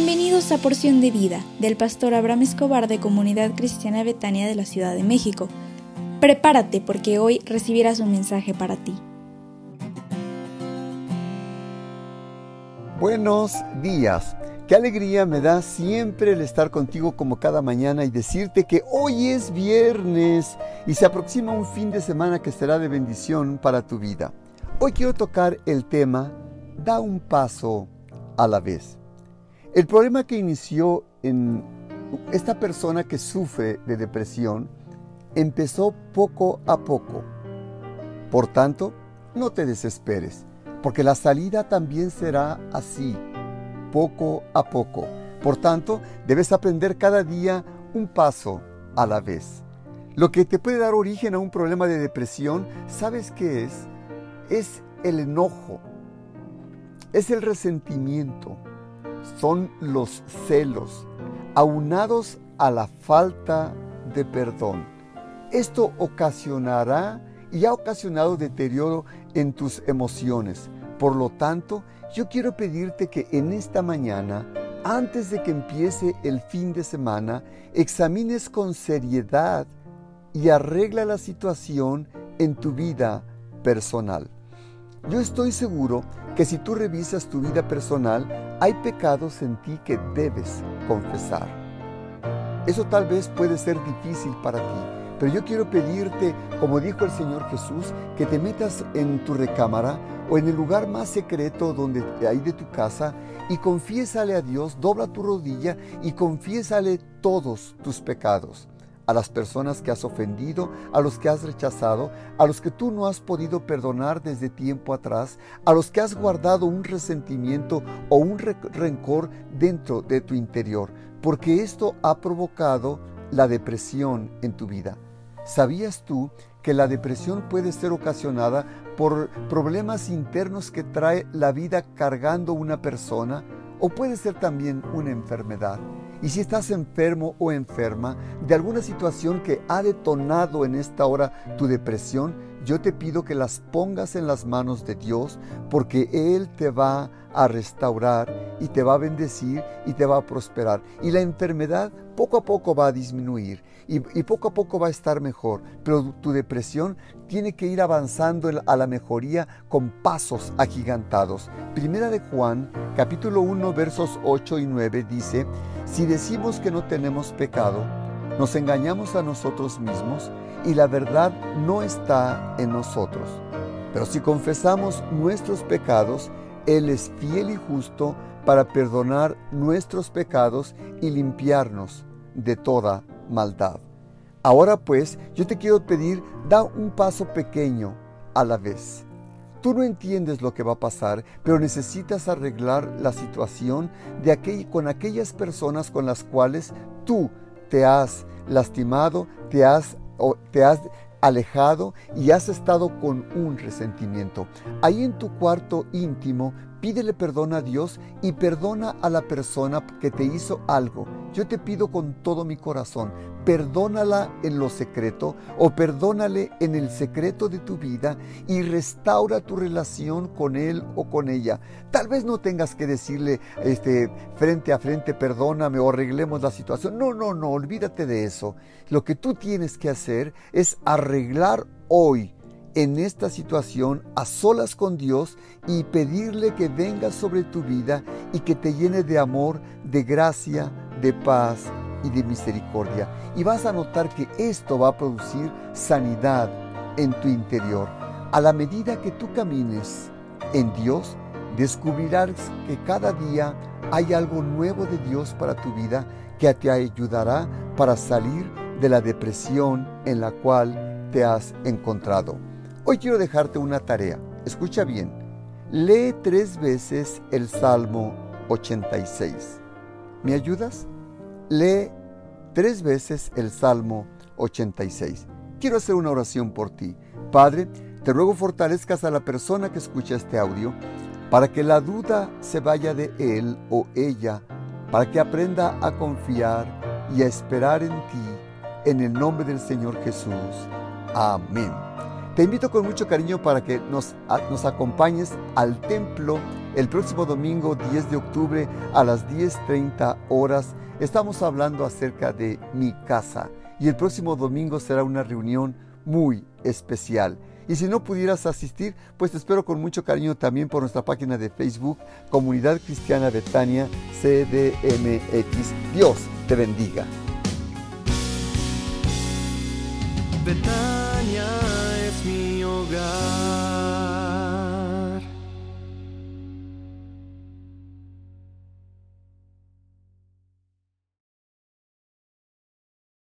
Bienvenidos a Porción de Vida del pastor Abraham Escobar de Comunidad Cristiana Betania de la Ciudad de México. Prepárate porque hoy recibirás un mensaje para ti. Buenos días. Qué alegría me da siempre el estar contigo como cada mañana y decirte que hoy es viernes y se aproxima un fin de semana que será de bendición para tu vida. Hoy quiero tocar el tema Da un paso a la vez. El problema que inició en esta persona que sufre de depresión empezó poco a poco. Por tanto, no te desesperes, porque la salida también será así, poco a poco. Por tanto, debes aprender cada día un paso a la vez. Lo que te puede dar origen a un problema de depresión, ¿sabes qué es? Es el enojo, es el resentimiento, son los celos, aunados a la falta de perdón. Esto ocasionará y ha ocasionado deterioro en tus emociones. Por lo tanto, yo quiero pedirte que en esta mañana, antes de que empiece el fin de semana, examines con seriedad y arregla la situación en tu vida personal. Yo estoy seguro que si tú revisas tu vida personal, hay pecados en ti que debes confesar. Eso tal vez puede ser difícil para ti, pero yo quiero pedirte, como dijo el Señor Jesús, que te metas en tu recámara o en el lugar más secreto donde hay de tu casa y confiésale a Dios, dobla tu rodilla y confiésale todos tus pecados a las personas que has ofendido, a los que has rechazado, a los que tú no has podido perdonar desde tiempo atrás, a los que has guardado un resentimiento o un rencor dentro de tu interior, porque esto ha provocado la depresión en tu vida. ¿Sabías tú que la depresión puede ser ocasionada por problemas internos que trae la vida cargando una persona o puede ser también una enfermedad? Y si estás enfermo o enferma de alguna situación que ha detonado en esta hora tu depresión, yo te pido que las pongas en las manos de Dios porque Él te va a restaurar y te va a bendecir y te va a prosperar. Y la enfermedad poco a poco va a disminuir y, poco a poco va a estar mejor. Pero tu depresión tiene que ir avanzando a la mejoría con pasos agigantados. Primera de Juan, capítulo 1, versos 8 y 9 dice, si decimos que no tenemos pecado, nos engañamos a nosotros mismos y la verdad no está en nosotros. Pero si confesamos nuestros pecados, Él es fiel y justo para perdonar nuestros pecados y limpiarnos de toda maldad. Ahora pues, yo te quiero pedir, da un paso pequeño a la vez. Tú no entiendes lo que va a pasar, pero necesitas arreglar la situación de con aquellas personas con las cuales tú te has lastimado, te has, te has alejado y has estado con un resentimiento. Ahí en tu cuarto íntimo, pídele perdón a Dios y perdona a la persona que te hizo algo. Yo te pido con todo mi corazón, perdónala en lo secreto o perdónale en el secreto de tu vida y restaura tu relación con él o con ella. Tal vez no tengas que decirle este, frente a frente, perdóname o arreglemos la situación. No, no, no, olvídate de eso. Lo que tú tienes que hacer es arreglar hoy en esta situación a solas con Dios y pedirle que venga sobre tu vida y que te llene de amor, de gracia, de paz y de misericordia. Y vas a notar que esto va a producir sanidad en tu interior. A la medida que tú camines en Dios, descubrirás que cada día hay algo nuevo de Dios para tu vida que te ayudará para salir de la depresión en la cual te has encontrado. Hoy quiero dejarte una tarea. Escucha bien. Lee tres veces el Salmo 86. ¿Me ayudas? Lee tres veces el Salmo 86. Quiero hacer una oración por ti. Padre, te ruego fortalezcas a la persona que escucha este audio para que la duda se vaya de él o ella, para que aprenda a confiar y a esperar en ti, en el nombre del Señor Jesús. Amén. Te invito con mucho cariño para que nos, nos acompañes al templo El próximo domingo 10 de octubre a las 10.30 horas estamos hablando acerca de mi casa y el próximo domingo será una reunión muy especial. Y si no pudieras asistir, pues te espero con mucho cariño también por nuestra página de Facebook, Comunidad Cristiana Betania CDMX. Dios te bendiga. Betania